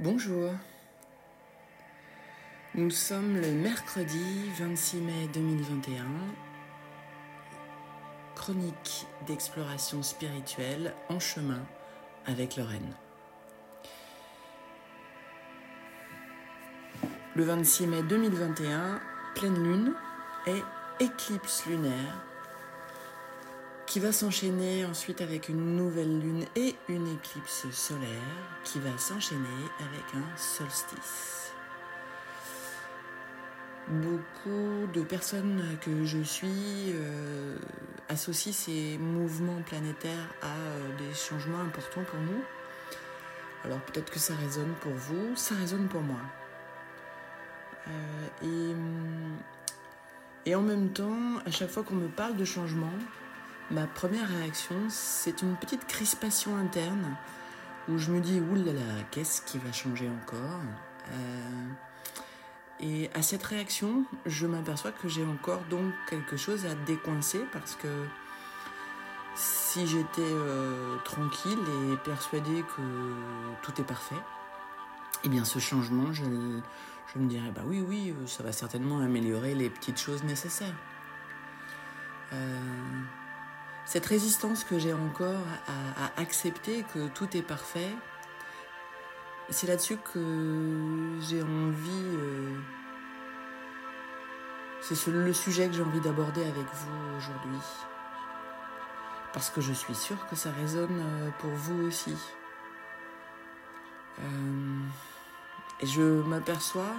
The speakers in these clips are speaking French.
Bonjour. Nous sommes le mercredi 26 mai 2021. Chronique d'exploration spirituelle en chemin avec Lorraine. Le 26 mai 2021, pleine lune et éclipse lunaire qui va s'enchaîner ensuite avec une nouvelle lune et une éclipse solaire qui va s'enchaîner avec un solstice. Beaucoup de personnes que je suis euh, associent ces mouvements planétaires à euh, des changements importants pour nous. Alors peut-être que ça résonne pour vous, ça résonne pour moi. Euh, et, et en même temps, à chaque fois qu'on me parle de changement, ma première réaction, c'est une petite crispation interne où je me dis oulala, qu'est-ce qui va changer encore? Euh, Et à cette réaction, je m'aperçois que j'ai encore donc quelque chose à décoincer parce que si j'étais euh, tranquille et persuadée que tout est parfait, eh bien ce changement, je, me dirais bah oui, oui, ça va certainement améliorer les petites choses nécessaires. Euh, cette résistance que j'ai encore à, accepter que tout est parfait, c'est là-dessus que j'ai envie. Euh, c'est le sujet que j'ai envie d'aborder avec vous aujourd'hui. Parce que je suis sûre que ça résonne euh, pour vous aussi. Euh, et je m'aperçois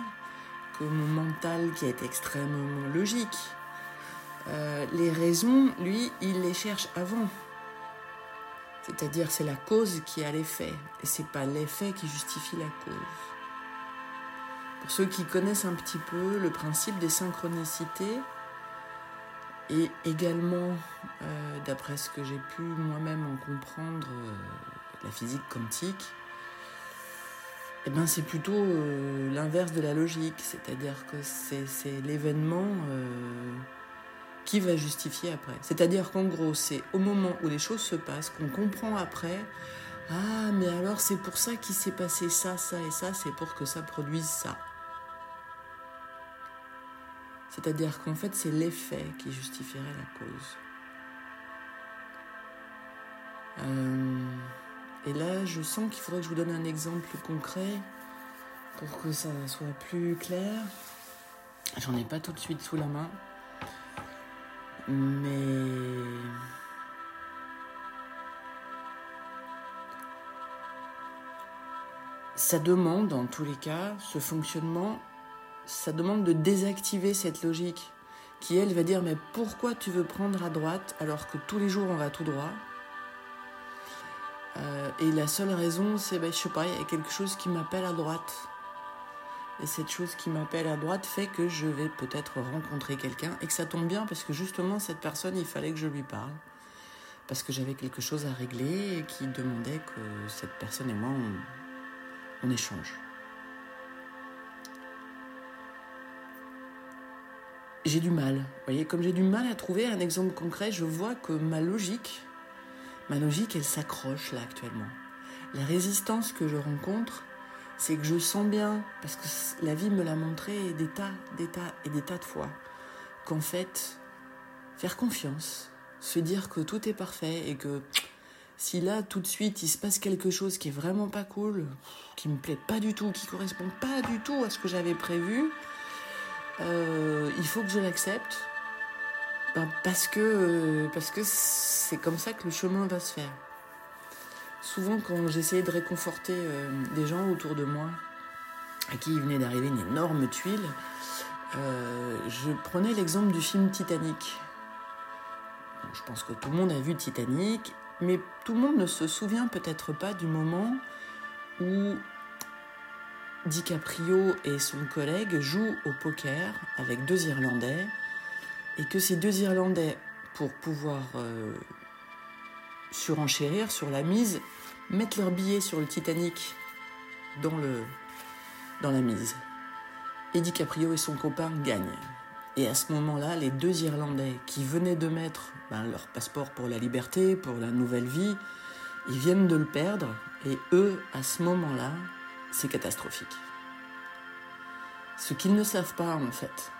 que mon mental, qui est extrêmement logique, euh, les raisons, lui, il les cherche avant. C'est-à-dire, c'est la cause qui a l'effet, et c'est pas l'effet qui justifie la cause. Pour ceux qui connaissent un petit peu le principe des synchronicités, et également, euh, d'après ce que j'ai pu moi-même en comprendre, euh, la physique quantique, eh ben c'est plutôt l'inverse de la logique, c'est-à-dire que c'est l'événement qui va justifier après. C'est-à-dire qu'en gros, c'est au moment où les choses se passent qu'on comprend après, ah mais alors c'est pour ça qu'il s'est passé ça, ça et ça, c'est pour que ça produise ça. C'est-à-dire qu'en fait, c'est l'effet qui justifierait la cause. Euh, et là, je sens qu'il faudrait que je vous donne un exemple concret pour que ça soit plus clair. J'en ai pas tout de suite sous la main. Mais ça demande, en tous les cas, ce fonctionnement, ça demande de désactiver cette logique qui, elle, va dire, mais pourquoi tu veux prendre à droite alors que tous les jours on va tout droit? Euh, Et la seule raison, c'est, ben, je sais pas, il y a quelque chose qui m'appelle à droite. Et cette chose qui m'appelle à droite fait que je vais peut-être rencontrer quelqu'un et que ça tombe bien parce que justement cette personne, il fallait que je lui parle. Parce que j'avais quelque chose à régler et qui demandait que cette personne et moi, on, échange. J'ai du mal. Vous voyez, comme j'ai du mal à trouver un exemple concret, je vois que ma logique, ma logique, elle s'accroche là actuellement. La résistance que je rencontre, c'est que je sens bien, parce que la vie me l'a montré des tas, des tas et des tas de fois, qu'en fait, faire confiance, se dire que tout est parfait et que si là tout de suite il se passe quelque chose qui est vraiment pas cool, qui me plaît pas du tout, qui correspond pas du tout à ce que j'avais prévu, euh, il faut que je l'accepte ben, que parce que c'est comme ça que le chemin va se faire. Souvent, quand j'essayais de réconforter euh, des gens autour de moi, à qui il venait d'arriver une énorme tuile, euh, je prenais l'exemple du film Titanic. je pense que tout le monde a vu Titanic, mais tout le monde ne se souvient peut-être pas du moment où DiCaprio et son collègue jouent au poker avec deux Irlandais, et que ces deux Irlandais, pour pouvoir euh, surenchérir sur la mise, mettent leur billet sur le Titanic dans, le, dans la mise. Et DiCaprio et son copain gagnent. Et à ce moment-là, les deux Irlandais qui venaient de mettre ben, leur passeport pour la liberté, pour la nouvelle vie, ils viennent de le perdre. Et eux, à ce moment-là, c'est catastrophique. Ce qu'ils ne savent pas, en fait,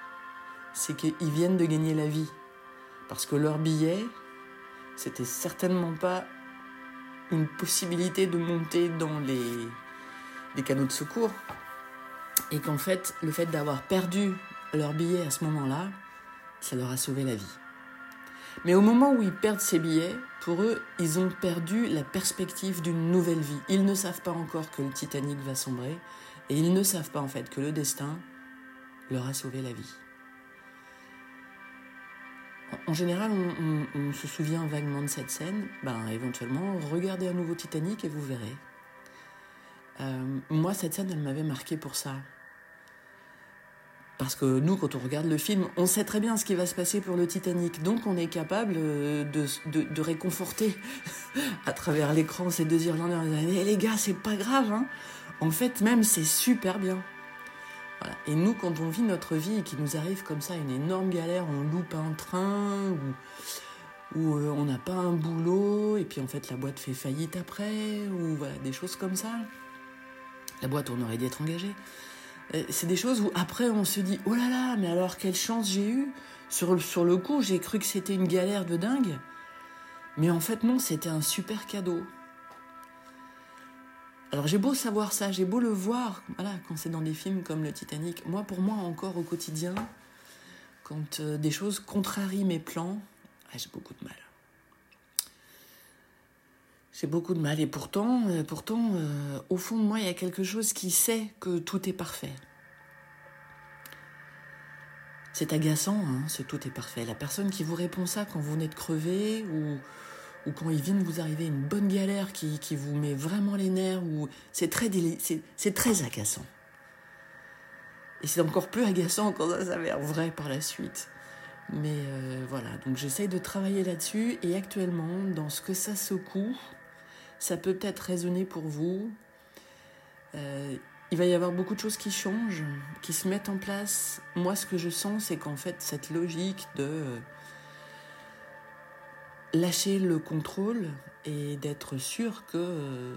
c'est qu'ils viennent de gagner la vie. Parce que leur billet, c'était certainement pas une possibilité de monter dans les, canaux de secours. Et qu'en fait, le fait d'avoir perdu leur billet à ce moment-là, ça leur a sauvé la vie. Mais au moment où ils perdent ces billets, pour eux, ils ont perdu la perspective d'une nouvelle vie. Ils ne savent pas encore que le Titanic va sombrer et ils ne savent pas en fait que le destin leur a sauvé la vie. En général, on, se souvient vaguement de cette scène. Ben, éventuellement, regardez un nouveau Titanic et vous verrez. Euh, moi, cette scène, elle m'avait marqué pour ça. Parce que nous, quand on regarde le film, on sait très bien ce qui va se passer pour le Titanic. Donc on est capable euh, de, réconforter à travers l'écran ces deux Irlandais en eh, les gars, c'est pas grave. Hein. En fait, même, c'est super bien. Et nous, quand on vit notre vie et qu'il nous arrive comme ça une énorme galère, on loupe un train ou, euh, on n'a pas un boulot et puis en fait la boîte fait faillite après ou des choses comme ça. La boîte, on aurait dû être engagé. Euh, c'est des choses où après on se dit oh là là, mais alors quelle chance j'ai eu. Sur, le, sur le coup, j'ai cru que c'était une galère de dingue. Mais en fait, non, c'était un super cadeau. Alors j'ai beau savoir ça, j'ai beau le voir, voilà, quand c'est dans des films comme le Titanic. Moi, pour moi, encore au quotidien, quand euh, des choses contrarient mes plans, ah, j'ai beaucoup de mal. J'ai beaucoup de mal et pourtant, euh, pourtant, euh, au fond de moi, il y a quelque chose qui sait que tout est parfait. C'est agaçant, hein, ce tout est parfait. La personne qui vous répond ça quand vous venez de crever ou, ou quand il vient de vous arriver une bonne galère qui, qui vous met vraiment les nerfs, ou c'est très, c'est très agaçant. Et c'est encore plus agaçant quand ça s'avère vrai par la suite. Mais euh, voilà, donc j'essaye de travailler là-dessus et actuellement, dans ce que ça secoue, ça peut peut-être résonner pour vous. Euh, il va y avoir beaucoup de choses qui changent, qui se mettent en place. Moi, ce que je sens, c'est qu'en fait, cette logique de euh, lâcher le contrôle et d'être sûr que euh,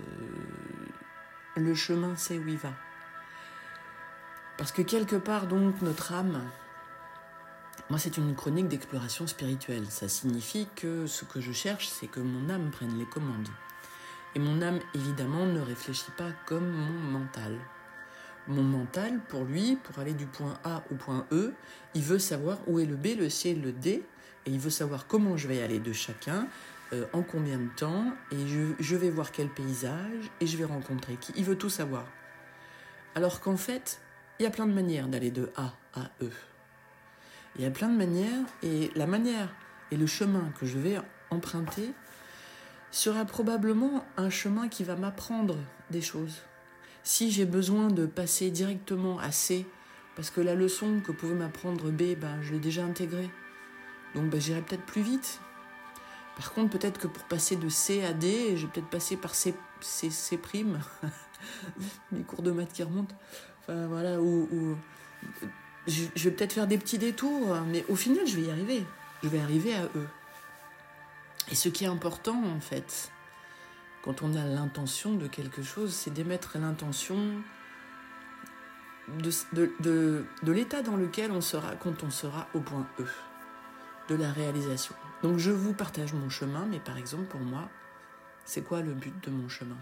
le chemin sait où il va. Parce que quelque part, donc, notre âme, moi, c'est une chronique d'exploration spirituelle. Ça signifie que ce que je cherche, c'est que mon âme prenne les commandes. Et mon âme, évidemment, ne réfléchit pas comme mon mental. Mon mental, pour lui, pour aller du point A au point E, il veut savoir où est le B, le C, le D, et il veut savoir comment je vais aller de chacun, euh, en combien de temps, et je, vais voir quel paysage, et je vais rencontrer qui. Il veut tout savoir. Alors qu'en fait, il y a plein de manières d'aller de A à E. Il y a plein de manières, et la manière et le chemin que je vais emprunter sera probablement un chemin qui va m'apprendre des choses. Si j'ai besoin de passer directement à C, parce que la leçon que pouvait m'apprendre B, ben, je l'ai déjà intégrée, donc ben, j'irai peut-être plus vite. Par contre, peut-être que pour passer de C à D, je vais peut-être passer par C, C, C prime, mes cours de maths qui remontent. Enfin voilà, ou, je, vais peut-être faire des petits détours, mais au final, je vais y arriver. Je vais arriver à eux. Et ce qui est important, en fait, quand on a l'intention de quelque chose, c'est d'émettre l'intention de, l'état dans lequel on sera quand on sera au point E, de la réalisation. Donc je vous partage mon chemin, mais par exemple pour moi, c'est quoi le but de mon chemin?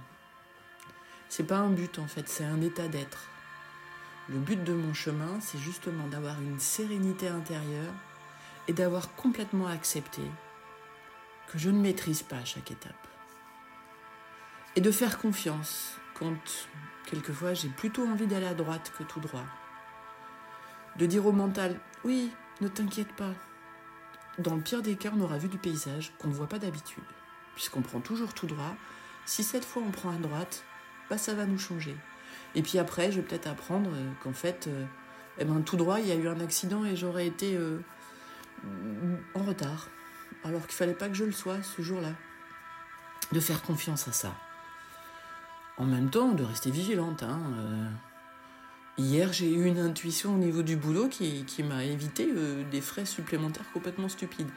C'est pas un but en fait, c'est un état d'être. Le but de mon chemin, c'est justement d'avoir une sérénité intérieure et d'avoir complètement accepté que je ne maîtrise pas chaque étape. Et de faire confiance quand, quelquefois, j'ai plutôt envie d'aller à droite que tout droit. De dire au mental, oui, ne t'inquiète pas. Dans le pire des cas, on aura vu du paysage qu'on ne voit pas d'habitude, puisqu'on prend toujours tout droit. Si cette fois on prend à droite, bah ça va nous changer. Et puis après, je vais peut-être apprendre euh, qu'en fait, euh, eh ben, tout droit, il y a eu un accident et j'aurais été euh, en retard alors qu'il fallait pas que je le sois ce jour-là. De faire confiance à ça. En même temps, de rester vigilante. Hein. Hier, j'ai eu une intuition au niveau du boulot qui, m'a évité euh, des frais supplémentaires complètement stupides.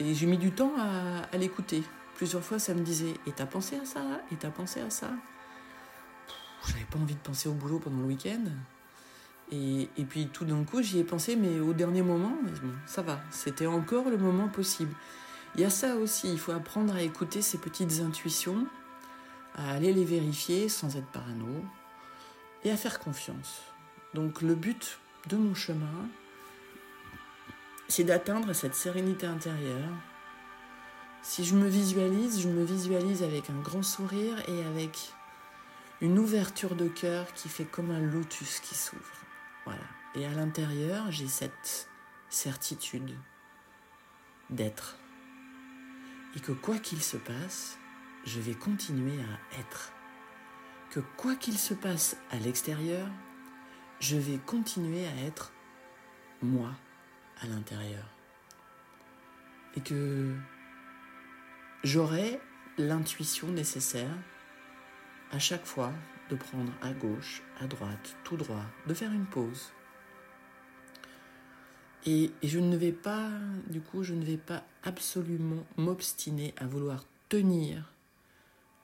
Et j'ai mis du temps à, l'écouter. Plusieurs fois, ça me disait Et t'as pensé à ça? Et t'as pensé à ça? J'avais pas envie de penser au boulot pendant le week-end. Et, puis tout d'un coup, j'y ai pensé, mais au dernier moment, ça va, c'était encore le moment possible. Il y a ça aussi, il faut apprendre à écouter ces petites intuitions, à aller les vérifier sans être parano, et à faire confiance. Donc le but de mon chemin, c'est d'atteindre cette sérénité intérieure. Si je me visualise, je me visualise avec un grand sourire et avec une ouverture de cœur qui fait comme un lotus qui s'ouvre. Voilà. Et à l'intérieur, j'ai cette certitude d'être. Et que quoi qu'il se passe, je vais continuer à être. Que quoi qu'il se passe à l'extérieur, je vais continuer à être moi à l'intérieur. Et que j'aurai l'intuition nécessaire à chaque fois de prendre à gauche, à droite, tout droit, de faire une pause. Et, je ne vais pas, du coup, je ne vais pas absolument m'obstiner à vouloir tenir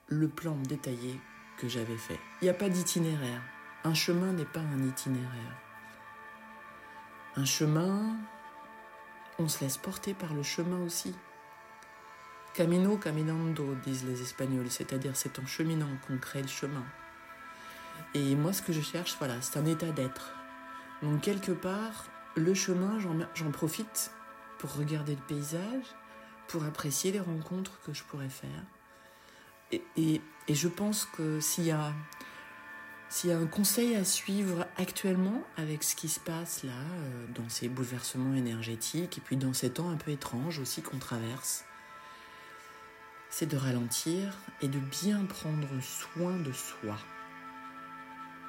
le plan détaillé j'avais fait. Il n'y a pas d'itinéraire. Un chemin n'est pas un itinéraire. Un chemin, on se laisse porter par le chemin aussi. Camino caminando, disent les Espagnols, c'est-à-dire c'est en cheminant qu'on crée le chemin. Et moi, ce que je cherche, voilà, c'est un état d'être. Donc, quelque part, le chemin, j'en profite pour regarder le paysage, pour apprécier les rencontres que je pourrais faire. Et, je pense que s'il y a s'il y a un conseil à suivre actuellement avec ce qui se passe là, euh, dans ces bouleversements énergétiques et puis dans ces temps un peu étranges aussi qu'on traverse, c'est de ralentir et de bien prendre soin de soi,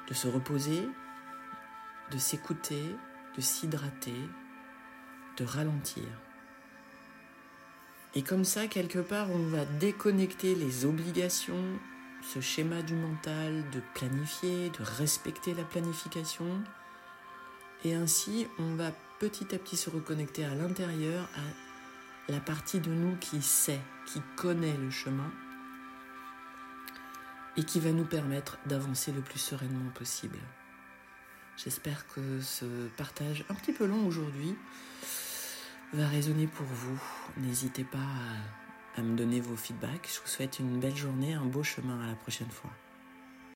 de se reposer, de s'écouter, de s'hydrater, de ralentir. Et comme ça, quelque part, on va déconnecter les obligations, ce schéma du mental de planifier, de respecter la planification. Et ainsi, on va petit à petit se reconnecter à l'intérieur, à la partie de nous qui sait, qui connaît le chemin et qui va nous permettre d'avancer le plus sereinement possible. J'espère que ce partage un petit peu long aujourd'hui va résonner pour vous. N'hésitez pas à me donner vos feedbacks. Je vous souhaite une belle journée, un beau chemin à la prochaine fois.